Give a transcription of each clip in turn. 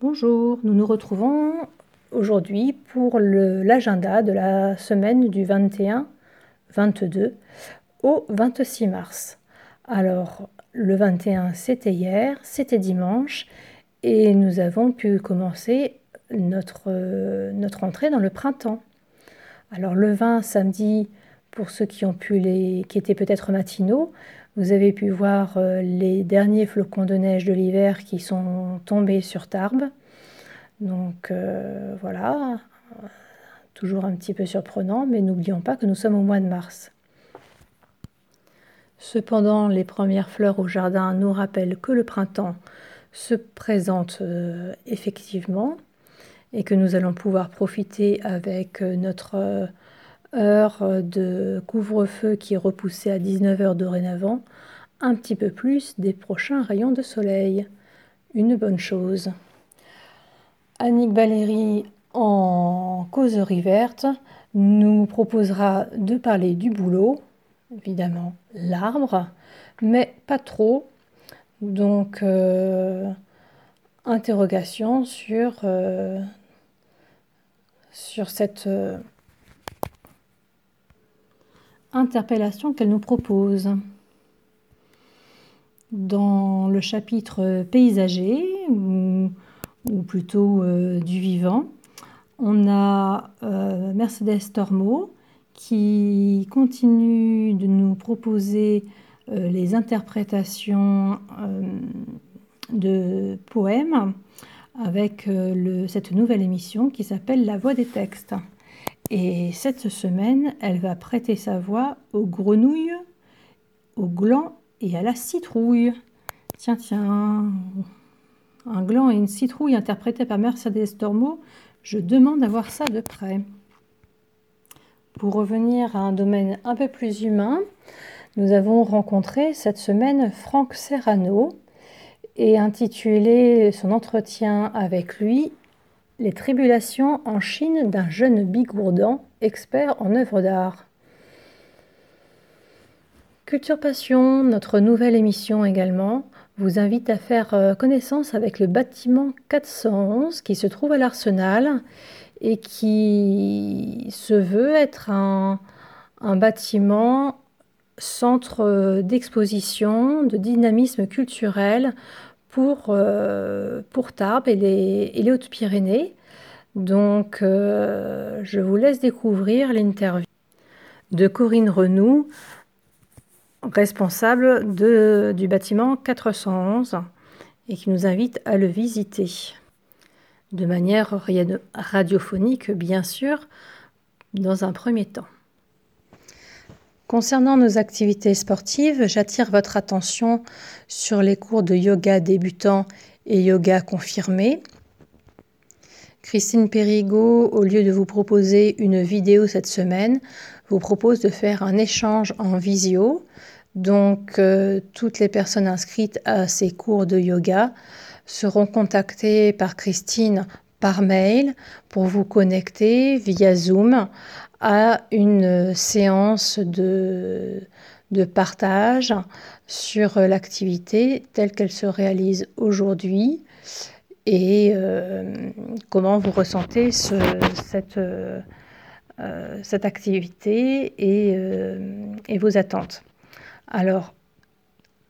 Bonjour, nous nous retrouvons aujourd'hui pour l'agenda de la semaine du 21-22 au 26 mars. Alors, le 21, c'était hier, c'était dimanche, et nous avons pu commencer notre, notre entrée dans le printemps. Alors, le 20, samedi, pour ceux qui ont pu les, qui étaient peut-être matinaux, vous avez pu voir euh, les derniers flocons de neige de l'hiver qui sont tombés sur Tarbes. Donc euh, voilà, toujours un petit peu surprenant, mais n'oublions pas que nous sommes au mois de mars. Cependant, les premières fleurs au jardin nous rappellent que le printemps se présente euh, effectivement et que nous allons pouvoir profiter avec notre heure de couvre-feu qui est repoussée à 19h dorénavant, un petit peu plus des prochains rayons de soleil. Une bonne chose. Annick Valéry, en causerie verte, nous proposera de parler du boulot, évidemment l'arbre, mais pas trop. Donc, euh, interrogation sur, euh, sur cette... Euh, interpellation qu'elle nous propose. Dans le chapitre paysager, ou, plutôt euh, du vivant, on a euh, Mercedes Tormo qui continue de nous proposer euh, les interprétations de poèmes avec cette nouvelle émission qui s'appelle La voix des textes. Et cette semaine, elle va prêter sa voix aux grenouilles, au gland et à la citrouille. Tiens, tiens, un gland et une citrouille interprétés par Mercedes Tormo, je demande à voir ça de près. Pour revenir à un domaine un peu plus humain, nous avons rencontré cette semaine Franck Serrano et intitulé son entretien avec lui les tribulations en Chine d'un jeune bigourdan, expert en œuvres d'art. Culture Passion, notre nouvelle émission également, vous invite à faire euh, connaissance avec le bâtiment 411 qui se trouve à l'Arsenal et qui se veut être un, bâtiment centre euh, d'exposition, de dynamisme culturel pour, euh, pour Tarbes et les, Hautes-Pyrénées. Donc, euh, je vous laisse découvrir l'interview de Corinne Renoux, responsable du bâtiment 411, et qui nous invite à le visiter de manière radiophonique, bien sûr, dans un premier temps. Concernant nos activités sportives, j'attire votre attention sur les cours de yoga débutant et yoga confirmé. Christine Périgaud, au lieu de vous proposer une vidéo cette semaine, vous propose de faire un échange en visio. Donc, euh, toutes les personnes inscrites à ces cours de yoga seront contactées par Christine par mail pour vous connecter via Zoom à une séance de, partage sur l'activité telle qu'elle se réalise aujourd'hui et euh, comment vous ressentez cette, euh, cette activité et, euh, et, vos attentes. Alors,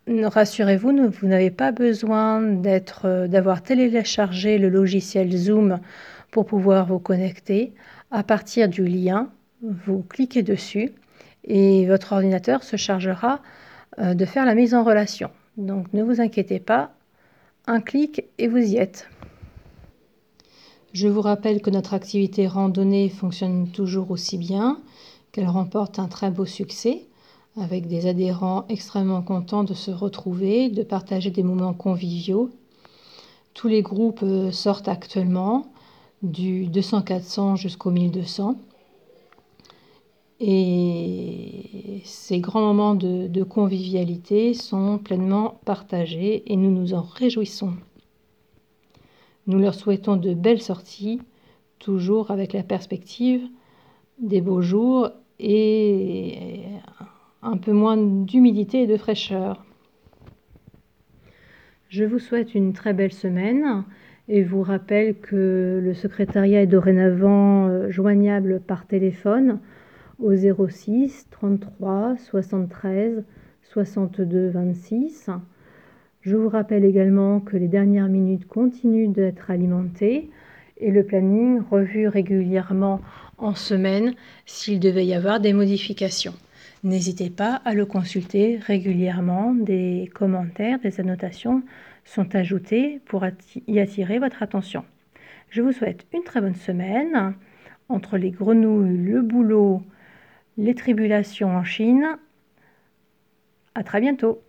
rassurez-vous, vous n'avez pas besoin d'avoir téléchargé le logiciel Zoom pour pouvoir vous connecter. À partir du lien vous cliquez dessus et votre ordinateur se chargera euh, de faire la mise en relation. Donc ne vous inquiétez pas, un clic et vous y êtes. Je vous rappelle que notre activité randonnée fonctionne toujours aussi bien, qu'elle remporte un très beau succès, avec des adhérents extrêmement contents de se retrouver, de partager des moments conviviaux. Tous les groupes euh, sortent actuellement, du 200-400 jusqu'au 1200. Et ces grands moments de, convivialité sont pleinement partagés et nous nous en réjouissons. Nous leur souhaitons de belles sorties, toujours avec la perspective des beaux jours et un peu moins d'humidité et de fraîcheur. Je vous souhaite une très belle semaine et vous rappelle que le secrétariat est dorénavant euh, joignable par téléphone au 06 33 73 62 26. Je vous rappelle également que les dernières minutes continuent d'être alimentées et le planning revu régulièrement en semaine s'il devait y avoir des modifications. N'hésitez pas à le consulter régulièrement. Des commentaires, des annotations sont ajoutés pour y attirer votre attention. Je vous souhaite une très bonne semaine. Entre les grenouilles, le boulot, les tribulations en Chine. À très bientôt.